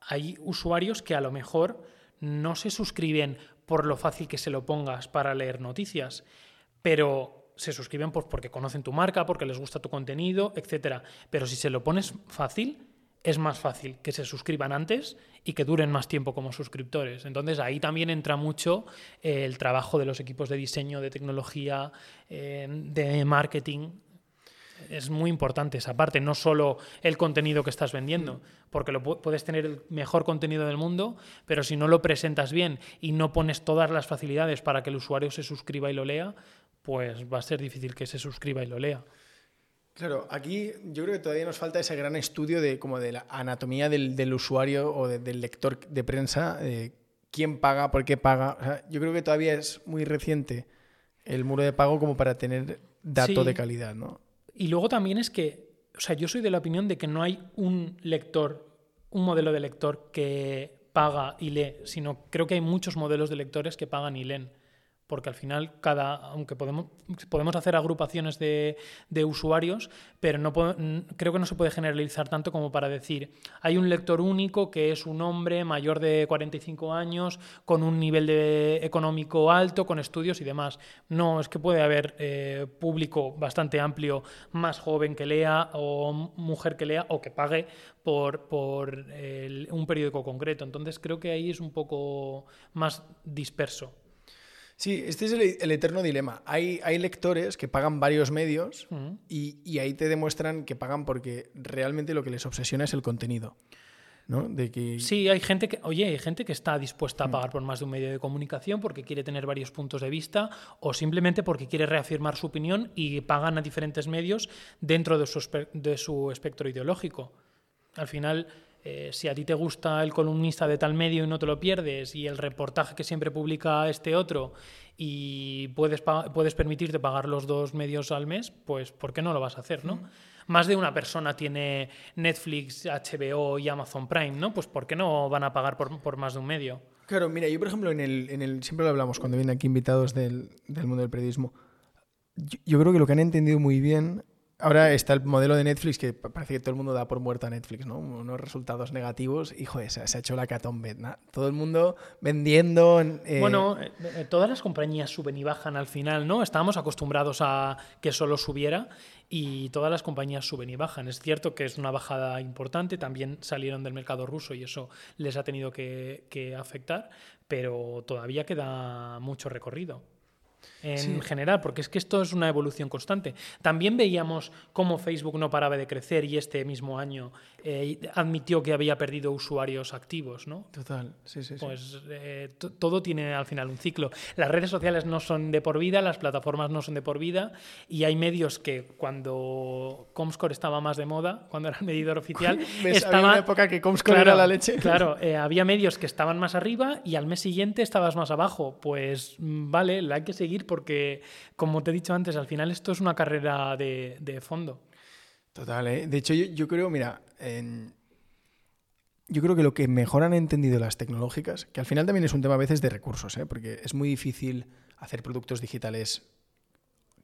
hay usuarios que a lo mejor no se suscriben por lo fácil que se lo pongas para leer noticias, pero se suscriben pues porque conocen tu marca, porque les gusta tu contenido, etc. Pero si se lo pones fácil, es más fácil que se suscriban antes y que duren más tiempo como suscriptores. Entonces ahí también entra mucho eh, el trabajo de los equipos de diseño, de tecnología, eh, de marketing. Es muy importante esa parte, no solo el contenido que estás vendiendo, porque lo puedes tener el mejor contenido del mundo, pero si no lo presentas bien y no pones todas las facilidades para que el usuario se suscriba y lo lea, pues va a ser difícil que se suscriba y lo lea. Claro, aquí yo creo que todavía nos falta ese gran estudio de como de la anatomía del, usuario o del lector de prensa, de quién paga, por qué paga. yo creo que todavía es muy reciente el muro de pago como para tener dato de calidad, ¿no? Y luego también es que, o sea, yo soy de la opinión de que no hay un lector, un modelo de lector que paga y lee, sino creo que hay muchos modelos de lectores que pagan y leen porque al final cada, aunque podemos, podemos hacer agrupaciones de, usuarios, pero no creo que no se puede generalizar tanto como para decir, hay un lector único que es un hombre mayor de 45 años, con un nivel de, económico alto, con estudios y demás. No, es que puede haber eh, público bastante amplio, más joven que lea o mujer que lea o que pague por, por un periódico concreto. Entonces creo que ahí es un poco más disperso. Sí, este es el, eterno dilema. Hay, hay, lectores que pagan varios medios y, ahí te demuestran que pagan porque realmente lo que les obsesiona es el contenido. ¿no? De que... Sí, hay gente que, oye, hay gente que está dispuesta a pagar por más de un medio de comunicación porque quiere tener varios puntos de vista o simplemente porque quiere reafirmar su opinión y pagan a diferentes medios dentro de su, de su espectro ideológico. Al final, eh, si a ti te gusta el columnista de tal medio y no te lo pierdes, y el reportaje que siempre publica este otro, y puedes, puedes permitirte pagar los dos medios al mes, pues ¿por qué no lo vas a hacer, no? Más de una persona tiene Netflix, HBO y Amazon Prime, ¿no? Pues ¿por qué no van a pagar por, más de un medio? Claro, mira, yo por ejemplo, en el, en el siempre lo hablamos cuando vienen aquí invitados del, del mundo del periodismo, yo creo que lo que han entendido muy bien Ahora está el modelo de Netflix que parece que todo el mundo da por muerto a Netflix, ¿no? Unos resultados negativos y, joder, se, ha hecho la catombe. ¿no? Todo el mundo vendiendo. Eh, bueno, eh, eh, todas las compañías suben y bajan al final, ¿no? Estábamos acostumbrados a que solo subiera y todas las compañías suben y bajan. Es cierto que es una bajada importante, también salieron del mercado ruso y eso les ha tenido que afectar, pero todavía queda mucho recorrido en general, porque es que esto es una evolución constante. También veíamos cómo Facebook no paraba de crecer y este mismo año eh, admitió que había perdido usuarios activos, ¿no? Total, sí, sí. Pues eh, todo tiene al final un ciclo. Las redes sociales no son de por vida, las plataformas no son de por vida y hay medios que cuando Comscore estaba más de moda, cuando era el medidor oficial, estaba... había una época que Comscore era la leche. Claro, eh, había medios que estaban más arriba y al mes siguiente estabas más abajo. Pues mm, vale, la hay que seguir porque, como te he dicho antes, al final esto es una carrera de, de fondo. Total, ¿eh? De hecho, yo, creo, mira, yo creo que lo que mejor han entendido las tecnológicas, que al final también es un tema a veces de recursos, ¿eh? porque es muy difícil hacer productos digitales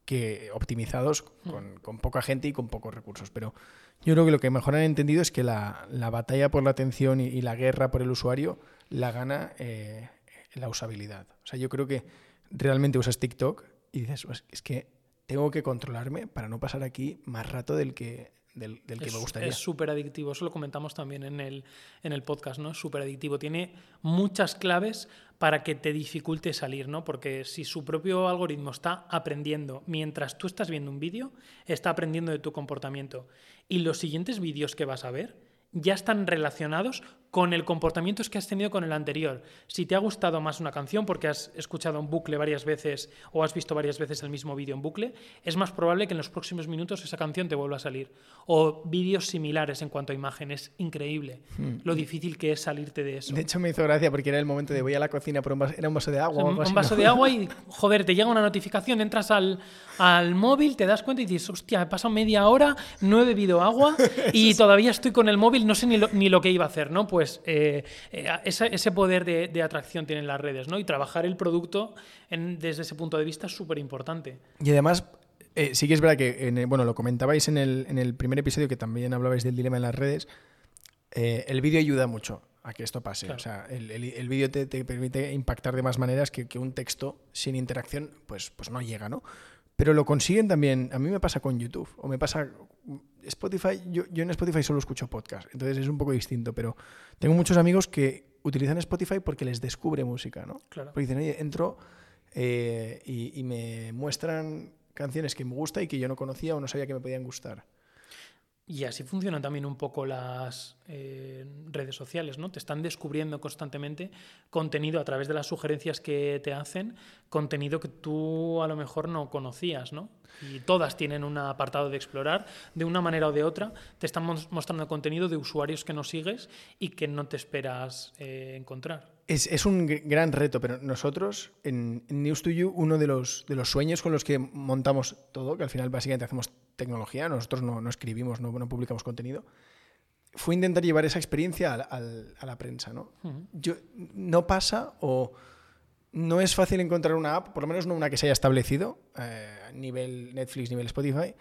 que optimizados con, con, poca gente y con pocos recursos. Pero yo creo que lo que mejor han entendido es que la, la batalla por la atención y, la guerra por el usuario la gana eh, la usabilidad. O sea, yo creo que realmente usas TikTok y dices, "Pues, es que tengo que controlarme para no pasar aquí más rato del que, del, del que es, me gustaría. Es súper adictivo, eso lo comentamos también en el, en el podcast, ¿no? Es súper adictivo. Tiene muchas claves para que te dificulte salir, ¿no? Porque si su propio algoritmo está aprendiendo mientras tú estás viendo un vídeo, está aprendiendo de tu comportamiento. Y los siguientes vídeos que vas a ver ya están relacionados con el comportamiento que has tenido con el anterior. Si te ha gustado más una canción porque has escuchado un bucle varias veces o has visto varias veces el mismo vídeo en bucle, es más probable que en los próximos minutos esa canción te vuelva a salir. O vídeos similares en cuanto a imagen. Es increíble lo difícil que es salirte de eso. Hmm. De hecho, me hizo gracia porque era el momento de voy a la cocina por un vaso, era un vaso de agua. o algo un vaso de agua y, joder, te llega una notificación, entras al, al móvil, te das cuenta y dices, hostia, he pasado media hora, no he bebido agua y todavía estoy con el móvil, no sé ni lo, ni lo que iba a hacer, ¿no? Pues eh, eh, esa- ese poder de, de atracción tienen las redes, ¿no? Y trabajar el producto en- desde ese punto de vista es súper importante. Y además, eh, sí que es verdad que, en el- bueno, lo comentabais en el, en el primer episodio que también hablabais del dilema en las redes, eh, el vídeo ayuda mucho a que esto pase. Claro. O sea, el, el- el vídeo te, te permite impactar de más maneras que, que un texto sin interacción, pues, pues no llega, ¿no? Pero lo consiguen también, a mí me pasa con YouTube, o me pasa Spotify, yo, yo en Spotify solo escucho podcast, entonces es un poco distinto, pero tengo muchos amigos que utilizan Spotify porque les descubre música, ¿no? Claro. Porque dicen, oye, entro eh, y, y me muestran canciones que me gusta y que yo no conocía o no sabía que me podían gustar. Y así funcionan también un poco las eh, redes sociales, ¿no? Te están descubriendo constantemente contenido a través de las sugerencias que te hacen, contenido que tú a lo mejor no conocías, ¿no? Y todas tienen un apartado de explorar, de una manera o de otra, te están mos- mostrando contenido de usuarios que no sigues y que no te esperas eh, encontrar. Es, es un gr- gran reto, pero nosotros en, en News to You, uno de los, de los sueños con los que montamos todo, que al final básicamente hacemos tecnología, nosotros no, no escribimos, no, no publicamos contenido, fue intentar llevar esa experiencia al- al- a la prensa. ¿no? Yo, no pasa o no es fácil encontrar una app, por lo menos no una que se haya establecido, eh, nivel Netflix, nivel Spotify,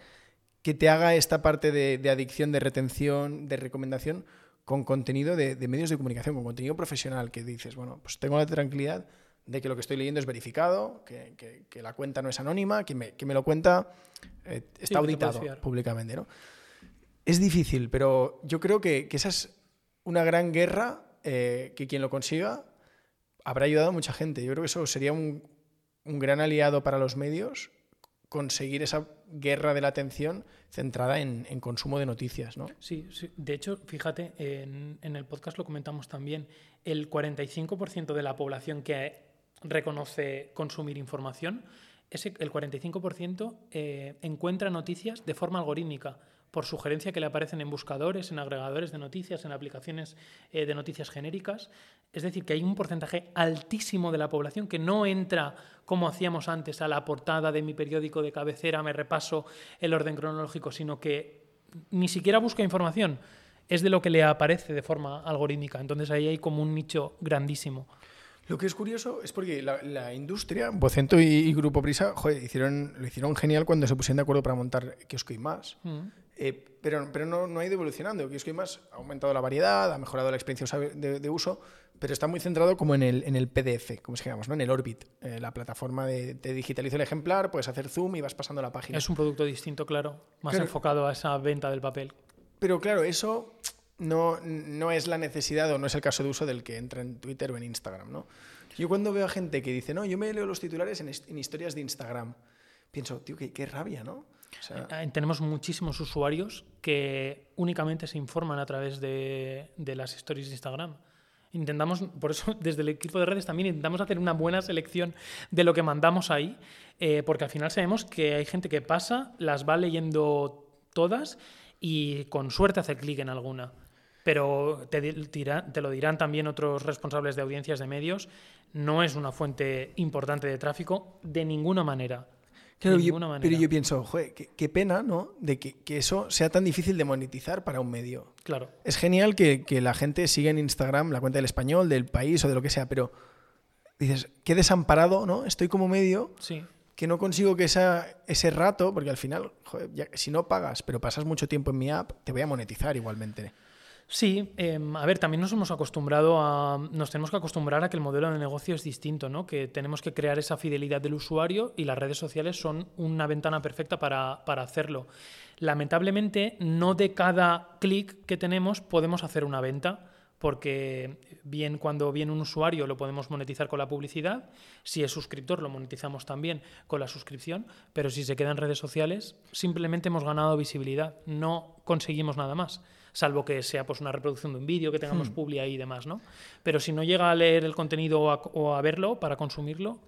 que te haga esta parte de, de adicción, de retención, de recomendación con contenido de, de medios de comunicación, con contenido profesional, que dices, bueno, pues tengo la tranquilidad de que lo que estoy leyendo es verificado, que, que- que la cuenta no es anónima, que me, que me lo cuenta, eh, está auditado públicamente. ¿no? Es difícil, pero yo creo que, que esa es una gran guerra eh, que quien lo consiga habrá ayudado a mucha gente. Yo creo que eso sería un, un gran aliado para los medios, conseguir esa guerra de la atención centrada en, consumo de noticias. ¿no? Sí, sí. de hecho, fíjate, en, en el podcast lo comentamos también, el 45% de la población que reconoce consumir información, ese, el 45% eh, encuentra noticias de forma algorítmica, por sugerencia que le aparecen en buscadores, en agregadores de noticias, en aplicaciones eh, de noticias genéricas. Es decir, que hay un porcentaje altísimo de la población que no entra, como hacíamos antes, a la portada de mi periódico de cabecera, me repaso el orden cronológico, sino que ni siquiera busca información, es de lo que le aparece de forma algorítmica. Entonces ahí hay como un nicho grandísimo. Lo que es curioso es porque la, la industria, Vocento y, y Grupo Prisa, joder, hicieron, lo hicieron genial cuando se pusieron de acuerdo para montar Kiosco y más. Mm. Eh, pero pero no, no ha ido evolucionando. Kiosco y más ha aumentado la variedad, ha mejorado la experiencia de, de uso, pero está muy centrado como en el, en el PDF, como se llama, ¿no? en el Orbit, eh, la plataforma de te digitalizo el ejemplar, puedes hacer zoom y vas pasando la página. Es un producto distinto, claro, más Claro. enfocado a esa venta del papel. Pero claro, eso no, no es la necesidad o no es el caso de uso del que entra en Twitter o en Instagram, ¿no? Yo cuando veo a gente que dice, no, yo me leo los titulares en, en historias de Instagram, pienso, tío, qué, qué rabia, ¿no? Eh, Tenemos muchísimos usuarios que únicamente se informan a través de, de las stories de Instagram. Intentamos, por eso desde el equipo de redes también intentamos hacer una buena selección de lo que mandamos ahí, eh, porque al final sabemos que hay gente que pasa, las va leyendo todas y con suerte hace clic en alguna. Pero te, te lo dirán también otros responsables de audiencias de medios, no es una fuente importante de tráfico de ninguna manera. Claro, de yo- ninguna manera. pero yo pienso, joder, qué, qué pena, ¿no? De que, que eso sea tan difícil de monetizar para un medio. Claro. Es genial que, que la gente siga en Instagram la cuenta del español, del país o de lo que sea, pero dices, qué desamparado, ¿no? Estoy como medio Sí. que no consigo que esa, ese rato, porque al final, joder, ya- si no pagas, pero pasas mucho tiempo en mi app, te voy a monetizar igualmente. Sí, em, a ver, también nos hemos acostumbrado a. Nos tenemos que acostumbrar a que el modelo de negocio es distinto, ¿no? Que tenemos que crear esa fidelidad del usuario y las redes sociales son una ventana perfecta para, para hacerlo. Lamentablemente, no de cada clic que tenemos podemos hacer una venta porque bien cuando viene un usuario lo podemos monetizar con la publicidad, si es suscriptor lo monetizamos también con la suscripción, pero si se queda en redes sociales simplemente hemos ganado visibilidad, no conseguimos nada más, salvo que sea pues una reproducción de un vídeo, que tengamos hmm. publi ahí y demás, ¿no? Pero si no llega a leer el contenido o a, verlo para consumirlo,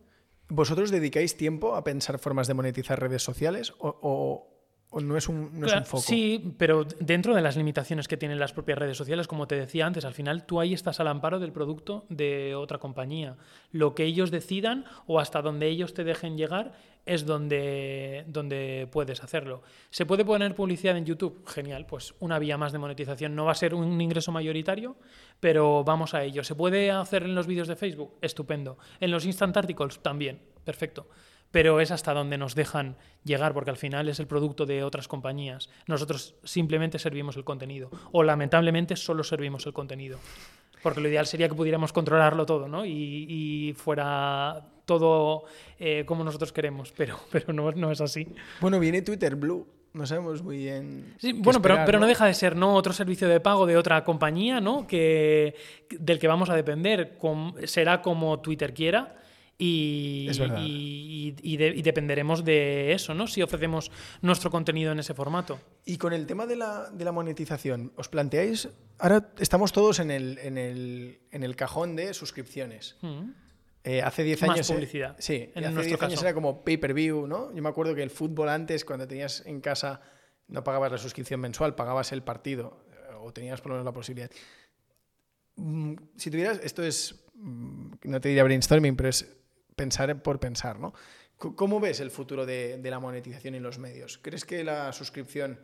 ¿Vosotros dedicáis tiempo a pensar formas de monetizar redes sociales o, ¿O no es, un, no es un foco? Sí, pero dentro de las limitaciones que tienen las propias redes sociales, como te decía antes, al final tú ahí estás al amparo del producto de otra compañía. Lo que ellos decidan o hasta donde ellos te dejen llegar es donde, donde puedes hacerlo. ¿Se puede poner publicidad en YouTube? Genial, pues una vía más de monetización. No va a ser un ingreso mayoritario, pero vamos a ello. ¿Se puede hacer en los vídeos de Facebook? Estupendo. En los Instant Articles también. Perfecto pero es hasta donde nos dejan llegar, porque al final es el producto de otras compañías. Nosotros simplemente servimos el contenido, o lamentablemente solo servimos el contenido. Porque lo ideal sería que pudiéramos controlarlo todo, ¿no? Y, fuera todo eh, como nosotros queremos, pero, pero no, no es así. Bueno, viene Twitter Blue no sabemos muy bien. Sí, bueno, pero, pero ¿no? deja de ser ¿no? otro servicio de pago de otra compañía, ¿no? Que, del que vamos a depender. será como Twitter quiera. Y, y, dependeremos de eso, ¿no? Si ofrecemos nuestro contenido en ese formato. Y con el tema de la, de la monetización, ¿os planteáis? Ahora estamos todos en el, en el, en el cajón de suscripciones. Mm. Eh, hace 10 años. Más publicidad. sí, hace 10 años era como pay-per-view, ¿no? Yo me acuerdo que el fútbol antes, cuando tenías en casa, no pagabas la suscripción mensual, pagabas el partido, eh, o tenías por lo menos la posibilidad. Mm, si tuvieras, esto es, mm, no te diría brainstorming, pero es pensar por pensar, ¿no? ¿Cómo ves el futuro de, la monetización en los medios? ¿Crees que la suscripción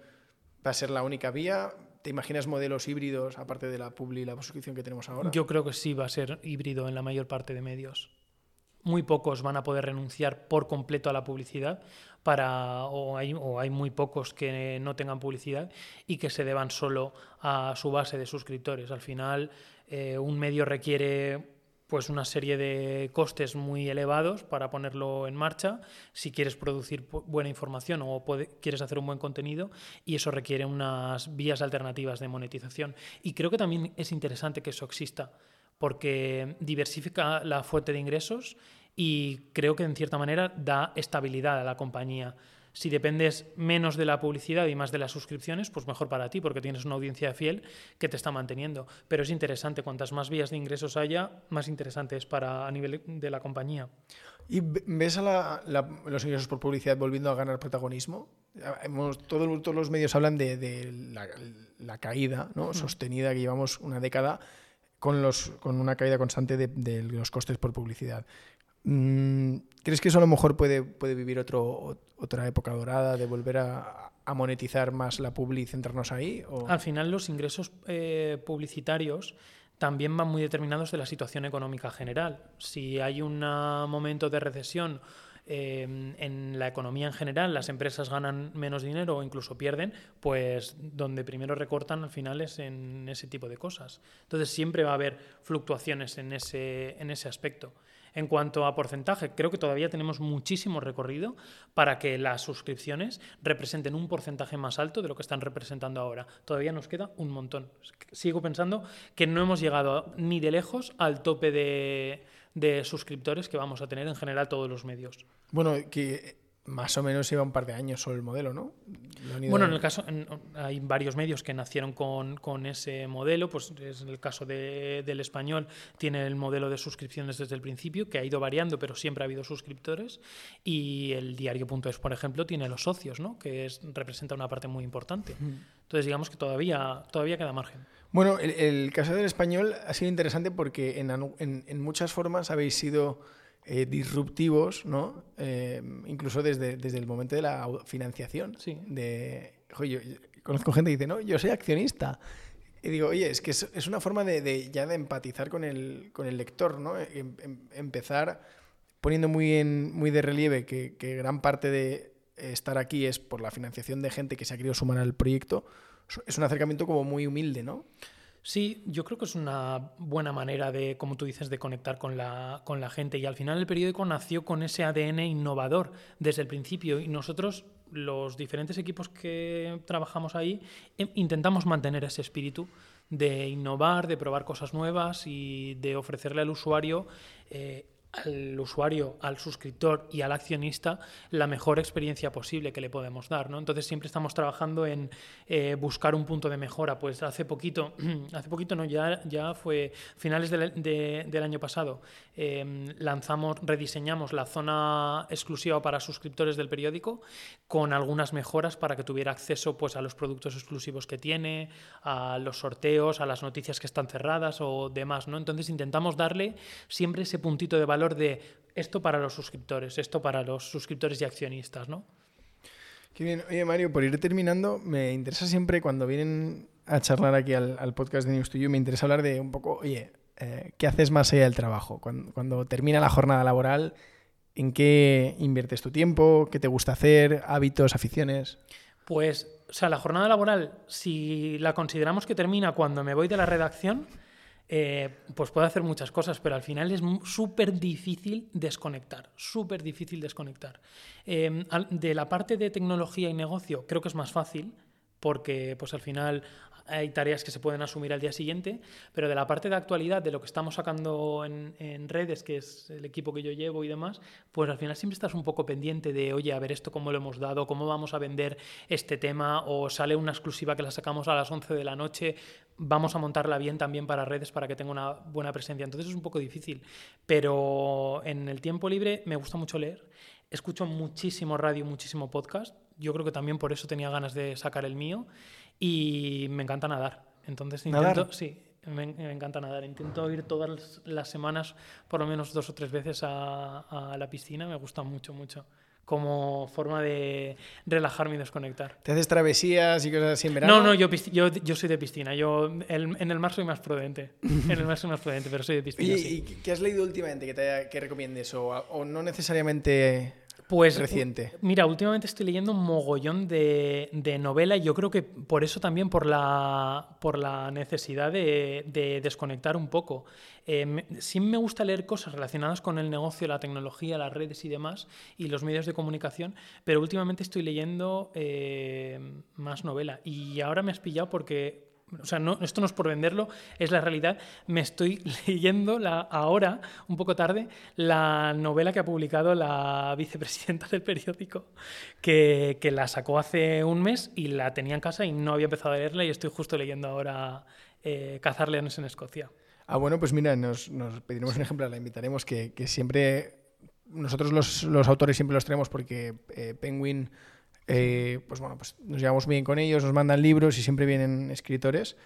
va a ser la única vía? ¿Te imaginas modelos híbridos aparte de la publi y la suscripción que tenemos ahora? Yo creo que sí va a ser híbrido en la mayor parte de medios. Muy pocos van a poder renunciar por completo a la publicidad para o hay, muy pocos que no tengan publicidad y que se deban solo a su base de suscriptores. Al final, eh, un medio requiere pues una serie de costes muy elevados para ponerlo en marcha si quieres producir buena información o quieres hacer un buen contenido y eso requiere unas vías alternativas de monetización. Y creo que también es interesante que eso exista porque diversifica la fuente de ingresos y creo que en cierta manera da estabilidad a la compañía. Si dependes menos de la publicidad y más de las suscripciones, pues mejor para ti, porque tienes una audiencia fiel que te está manteniendo. Pero es interesante, cuantas más vías de ingresos haya, más interesante es para a nivel de la compañía. ¿Y ves a los ingresos por publicidad volviendo a ganar protagonismo? todos los medios hablan de, la, caída ¿no? sostenida que llevamos una década con, los, con una caída constante de, los costes por publicidad. Mm, ¿Crees que eso a lo mejor puede, puede vivir otro, otra época dorada de volver a, monetizar más la publi y centrarnos ahí? Al final los ingresos eh, publicitarios también van muy determinados de la situación económica general. Si hay un momento de recesión eh, en la economía en general, las empresas ganan menos dinero o incluso pierden, pues donde primero recortan al final es en ese tipo de cosas. Entonces siempre va a haber fluctuaciones en ese, en ese aspecto. En cuanto a porcentaje, creo que todavía tenemos muchísimo recorrido para que las suscripciones representen un porcentaje más alto de lo que están representando ahora. Todavía nos queda un montón. Sigo pensando que no hemos llegado ni de lejos al tope de, de suscriptores que vamos a tener en general todos los medios. Bueno, que más o menos lleva un par de años solo el modelo, ¿no? Bueno, en el caso, hay varios medios que nacieron con, ese modelo, pues es el caso del español, tiene el modelo de suscripciones desde el principio, que ha ido variando, pero siempre ha habido suscriptores, y el diario.es, por ejemplo, tiene los socios, ¿no? Que es, representa una parte muy importante. Entonces, digamos que todavía, todavía queda margen. Bueno, el, caso del español ha sido interesante porque en, en muchas formas habéis sido eh, disruptivos, ¿no? Eh, incluso desde, desde el momento de la financiación. Sí. De, yo, conozco gente que dice, no, yo soy accionista. Y digo, oye, es que es, una forma de, ya de empatizar con el, con el lector, ¿no? Em, em, empezar poniendo muy, en, muy de relieve que, que, gran parte de estar aquí es por la financiación de gente que se ha querido sumar al proyecto. Es un acercamiento como muy humilde, ¿no? Sí, yo creo que es una buena manera de, como tú dices, de conectar con la, con la gente. Y al final el periódico nació con ese ADN innovador desde el principio. Y nosotros, los diferentes equipos que trabajamos ahí, em, intentamos mantener ese espíritu de innovar, de probar cosas nuevas y de ofrecerle al usuario eh, al usuario, al suscriptor y al accionista la mejor experiencia posible que le podemos dar. ¿no? Entonces siempre estamos trabajando en eh, buscar un punto de mejora. Pues hace poquito, hace poquito no, ya, ya fue finales del año pasado, em, lanzamos, rediseñamos la zona exclusiva para suscriptores del periódico con algunas mejoras para que tuviera acceso pues, a los productos exclusivos que tiene, a los sorteos, a las noticias que están cerradas o demás. ¿no? Entonces intentamos darle siempre ese puntito de valor de esto para los suscriptores, esto para los suscriptores y accionistas, ¿no? Qué bien. Oye, Mario, por ir terminando, me interesa siempre cuando vienen a charlar aquí al, podcast de News to You, me interesa hablar de un poco, oye, eh, ¿qué haces más allá del trabajo? Cuando, cuando, termina la jornada laboral, ¿en qué inviertes tu tiempo? ¿Qué te gusta hacer? ¿Hábitos, aficiones? Pues, o sea, la jornada laboral, si la consideramos que termina cuando me voy de la redacción, eh, pues puedo hacer muchas cosas, pero al final es súper difícil desconectar, súper difícil desconectar. Em, de la parte de tecnología y negocio creo que es más fácil, porque pues al final hay tareas que se pueden asumir al día siguiente, pero de la parte de actualidad, de lo que estamos sacando en, redes, que es el equipo que yo llevo y demás, pues al final siempre estás un poco pendiente de, oye, a ver esto cómo lo hemos dado, cómo vamos a vender este tema, o sale una exclusiva que la sacamos a las 11 de la noche, vamos a montarla bien también para redes para que tenga una buena presencia. Entonces es un poco difícil, pero en el tiempo libre me gusta mucho leer, escucho muchísimo radio, muchísimo podcast, yo creo que también por eso tenía ganas de sacar el mío y me encanta nadar. Entonces intento, sí, me, encanta nadar. Intento ir todas las semanas, por lo menos dos o tres veces a, a la piscina. Me gusta mucho, mucho como forma de relajarme y desconectar. ¿Te haces travesías y cosas así en verano? No, no, yo, yo, yo soy de piscina. Yo en el mar soy más prudente. en el mar soy más prudente, pero soy de piscina. ¿Y, qué has leído últimamente que, te que recomiendes? O, o no necesariamente pues reciente. Mira, últimamente estoy leyendo un mogollón de, novela y yo creo que por eso también, por la, por la necesidad de, desconectar un poco. Eh, sí me gusta leer cosas relacionadas con el negocio, la tecnología, las redes y demás, y los medios de comunicación, pero últimamente estoy leyendo eh, más novela. Y ahora me has pillado porque o sea, no, esto no es por venderlo, es la realidad. Me estoy leyendo la, ahora, un poco tarde, la novela que ha publicado la vicepresidenta del periódico, que, que, la sacó hace un mes y la tenía en casa y no había empezado a leerla y estoy justo leyendo ahora eh, Cazar leones en Escocia. Ah, bueno, pues mira, nos, pediremos un ejemplo, la invitaremos, que, que siempre, nosotros los, los, autores siempre los tenemos porque eh, Penguin eh, pues bueno, pues nos llevamos bien con ellos, nos mandan libros y siempre vienen escritores.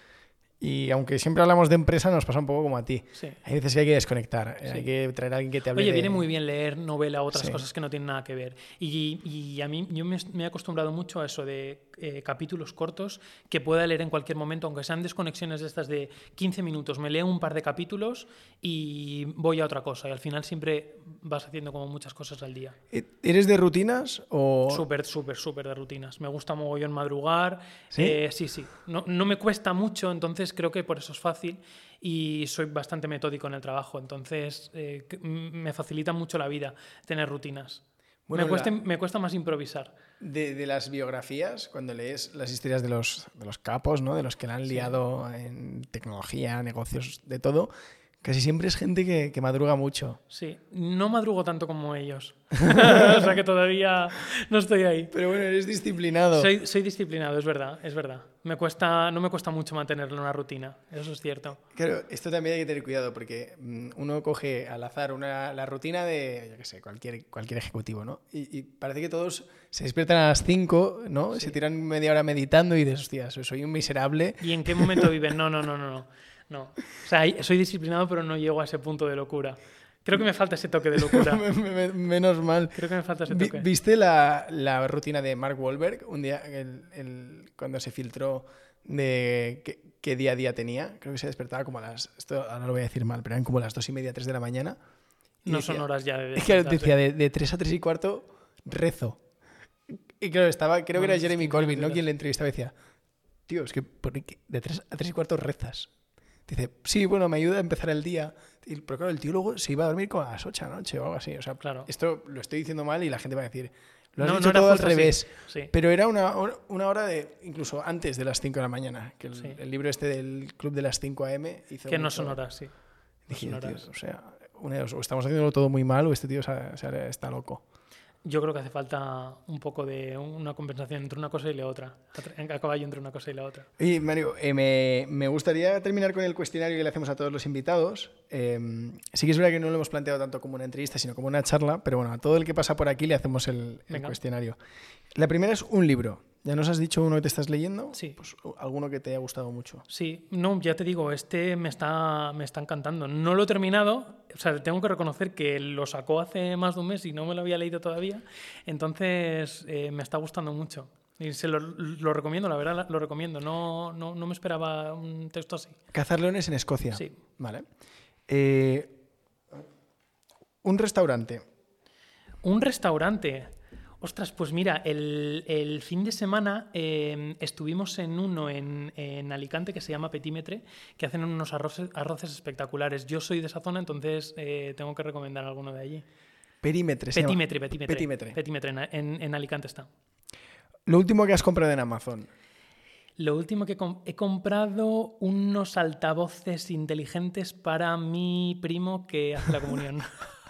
Y aunque siempre hablamos de empresa, nos pasa un poco como a ti. Hay veces que hay que desconectar, hay que traer a alguien que te hable. Oye, viene muy bien leer novela otras cosas que no tienen nada que ver. Y, y a mí yo me, he acostumbrado mucho a eso de eh, capítulos cortos que pueda leer en cualquier momento, aunque sean desconexiones de estas de 15 minutos. Me leo un par de capítulos y voy a otra cosa. Y al final siempre vas haciendo como muchas cosas al día. ¿E-, ¿Eres de rutinas o...? Súper, súper, súper de rutinas. Me gusta mogollón madrugar. Sí, eh, sí. sí. No, no me cuesta mucho, entonces creo que por eso es fácil y soy bastante metódico en el trabajo, entonces eh, me facilita mucho la vida tener rutinas. me, cuesta, me, cuesta, más improvisar. De, las biografías, cuando lees las historias de los, de los capos, ¿no? de los que la han liado en tecnología, negocios, de todo, Casi siempre es gente que, madruga mucho. Sí, no madrugo tanto como ellos. o sea que todavía no estoy ahí. Pero bueno, eres disciplinado. Soy, soy, disciplinado, es verdad, es verdad. Me cuesta, no me cuesta mucho mantenerlo en una rutina, eso es cierto. Claro, esto también hay que tener cuidado porque mm, uno coge al azar una, la rutina de, yo qué sé, cualquier, cualquier ejecutivo, ¿no? Y, parece que todos se despiertan a las 5, ¿no? Se tiran media hora meditando y dices, hostia, soy un miserable. ¿Y en qué momento viven? No, no, no, no. no. No. O sea, soy disciplinado, pero no llego a ese punto de locura. Creo que me falta ese toque de locura. Menos mal. Creo que me falta ese toque. ¿Viste la, la rutina de Mark Wahlberg un día el, cuando se filtró de qué, día a día tenía? Creo que se despertaba como a las. Esto ahora lo voy a decir mal, pero eran como las dos y media, tres de la mañana. no son horas ya de. que decía de, de 3 a tres y cuarto, rezo. Y claro, estaba, creo que era Jeremy Corbyn, ¿no? Quien le entrevistaba y decía, tío, es que de 3 a tres y cuarto rezas. Dice, sí, bueno, me ayuda a empezar el día. Pero claro, el tío luego se iba a dormir como a las 8 de la noche o algo así. O sea, Claro. esto lo estoy diciendo mal y la gente va a decir, lo has No, no dicho todo al revés. Sí. Pero era una, hora- una hora de, incluso antes de las 5 de la mañana, que el, Sí. el libro este del Club de las 5 AM hizo Que no son horas, sí. No Dije, son tío, horas. o sea, una o estamos haciéndolo todo muy mal o este tío se se está loco. Yo creo que hace falta un poco de una compensación entre una cosa y la otra. A caballo entre una cosa y la otra. Y Mario, eh, me, me gustaría terminar con el cuestionario que le hacemos a todos los invitados. Eh, sí que es verdad que no lo hemos planteado tanto como una entrevista, sino como una charla, pero bueno, a todo el que pasa por aquí le hacemos el, cuestionario. La primera es un libro. ¿Ya nos has dicho uno que te estás leyendo? Sí. Pues alguno que te haya gustado mucho. Sí, no, ya te digo, este me está, me está encantando. No lo he terminado, o sea, tengo que reconocer que lo sacó hace más de un mes y no me lo había leído todavía, entonces eh, me está gustando mucho. Y se lo, lo recomiendo, la verdad, lo recomiendo. No, no, no me esperaba un texto así. Cazar leones en Escocia. Sí. Vale. Eh, un restaurante. Un restaurante. Ostras, pues mira, el, el fin de semana eh, estuvimos en uno en, en Alicante que se llama Petímetre, que hacen unos arroces, arroces espectaculares. Yo soy de esa zona, entonces eh, tengo que recomendar alguno de allí. Perímetre. se llama. Petímetre, Petímetre. Petímetre. Petímetre, en, en- Alicante está. Lo último que has comprado en Amazon. Lo último que com- he comprado unos altavoces inteligentes para mi primo que hace la comunión.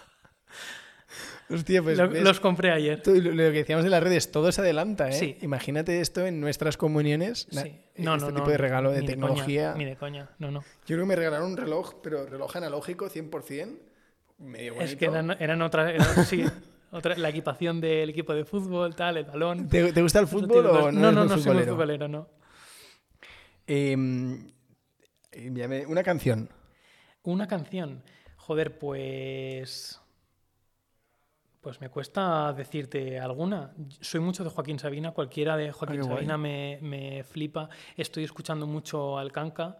Hostia, pues Lo- los compré ayer. tú- lo, que decíamos de las redes, todo se adelanta, ¿eh? Sí. Imagínate esto en nuestras comuniones. Sí. No, este no, tipo no, de regalo de ni tecnología. coña, ni de coña, no, no. Yo creo que me regalaron un reloj, pero reloj analógico 100%. Medio bonito. Es que eran, eran sí, otra- la equipación del equipo de fútbol, tal, el balón. ¿Te, te gusta el fútbol de o no? no, no, no soy muy futbolero? no. Em, eh, una canción. Una canción. Joder, pues. Pues me cuesta decirte alguna. Soy mucho de Joaquín Sabina, cualquiera de Joaquín Ah, guay. Sabina me, me flipa. Estoy escuchando mucho al Canca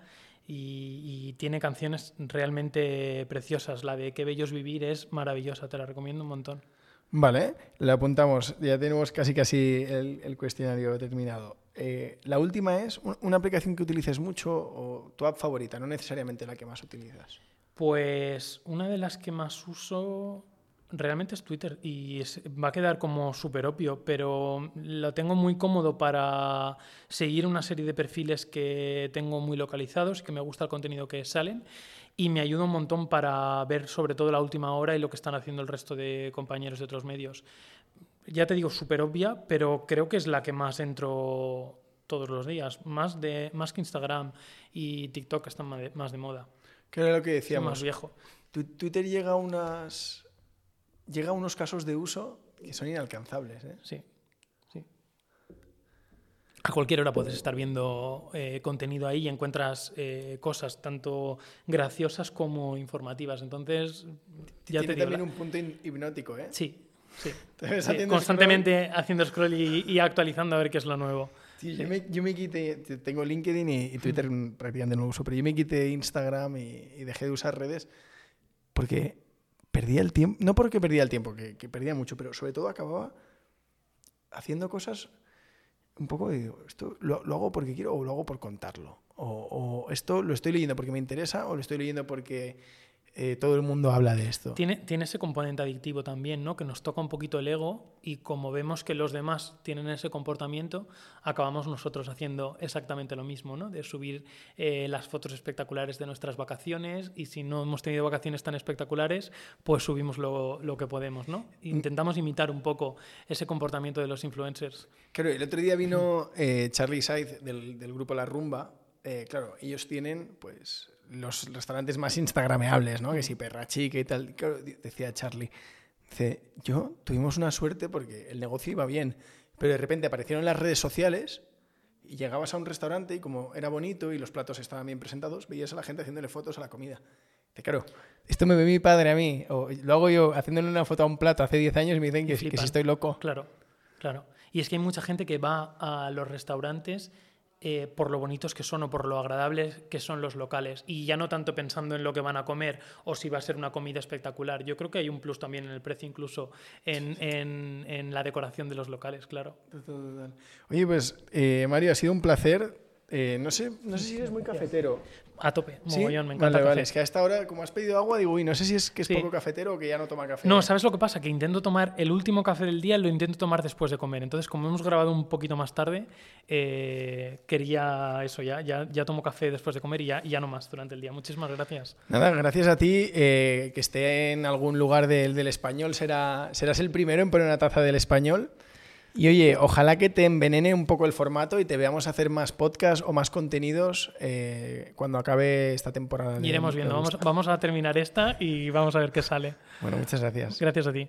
y, y tiene canciones realmente preciosas. La de Qué bellos vivir es maravillosa, te la recomiendo un montón. Vale, le apuntamos. Ya tenemos casi casi el, el cuestionario terminado. Eh, la última es un- una aplicación que utilices mucho o tu app favorita, no necesariamente la que más utilizas. Pues una de las que más uso realmente es Twitter y es- va a quedar como súper obvio, pero lo tengo muy cómodo para seguir una serie de perfiles que tengo muy localizados, que me gusta el contenido que salen y me ayuda un montón para ver sobre todo la última hora y lo que están haciendo el resto de compañeros de otros medios. Ya te digo, súper obvia, pero creo que es la que más entro todos los días, más, de, más que Instagram y TikTok que están más de- más de moda. Que era lo que decíamos. más viejo. Twitter llega a unas llega a unos casos de uso que son inalcanzables. ¿eh? Sí, sí. A cualquier hora puedes estar viendo eh, contenido ahí y encuentras eh, cosas tanto graciosas como informativas. Entonces, ya Tiene te digo. también la- un punto hipnótico, ¿eh? Sí, sí. Te ves Sí, haciendo constantemente haciendo scroll y, y actualizando a ver qué es lo nuevo. Sí, yo, me, yo me quité, te- tengo LinkedIn y, y Twitter prácticamente no lo uso, pero yo me quité Instagram y, y dejé de usar redes porque perdía el tiempo, no porque perdía el tiempo, que, perdía mucho, pero sobre todo acababa haciendo cosas un poco de, esto lo, lo hago porque quiero o lo hago por contarlo, o, o esto lo estoy leyendo porque me interesa o lo estoy leyendo porque eh, todo el mundo habla de esto. Tiene, tiene ese componente adictivo también, ¿no? Que nos toca un poquito el ego y como vemos que los demás tienen ese comportamiento, acabamos nosotros haciendo exactamente lo mismo, ¿no? De subir eh, las fotos espectaculares de nuestras vacaciones y si no hemos tenido vacaciones tan espectaculares, pues subimos lo, lo que podemos, ¿no? Intentamos imitar un poco ese comportamiento de los influencers. Claro, el otro día vino eh, Charlie Said del, del grupo La Rumba. Eh, claro, ellos tienen pues los restaurantes más instagrameables, ¿no? Que si Perra Chica y tal. Decía Charlie. Dice, yo tuvimos una suerte porque el negocio iba bien, pero de repente aparecieron las redes sociales y llegabas a un restaurante y como era bonito y los platos estaban bien presentados, veías a la gente haciéndole fotos a la comida. Dice, claro, esto me ve mi padre a mí, o lo hago yo haciéndole una foto a un plato hace 10 años y me dicen que, que si estoy loco. Claro, claro. Y es que hay mucha gente que va a los restaurantes eh, por lo bonitos que son o por lo agradables que son los locales. Y ya no tanto pensando en lo que van a comer o si va a ser una comida espectacular. Yo creo que hay un plus también en el precio, incluso en, en- en la decoración de los locales, claro. Total. Oye, pues eh, Mario, ha sido un placer Eh, no, sé, no sé si eres muy cafetero. A tope, ¿Sí? mogollón, me encanta Vale, el vale. Es que a esta hora, como has pedido agua, digo, uy, no sé si es que es Sí. poco cafetero o que ya no toma café. No, ¿sabes lo que pasa? Que intento tomar el último café del día, lo intento tomar después de comer. Entonces, como hemos grabado un poquito más tarde, eh, quería eso ya, ya. Ya tomo café después de comer y ya, ya no más durante el día. Muchísimas gracias. Nada, gracias a ti, eh, que esté en algún lugar del, del español, será, serás el primero en poner una taza del español. Y oye, ojalá que te envenene un poco el formato y te veamos hacer más podcasts o más contenidos eh, cuando acabe esta temporada. Iremos viendo. Vamos, vamos a terminar esta y vamos a ver qué sale. Bueno, muchas gracias. Gracias a ti.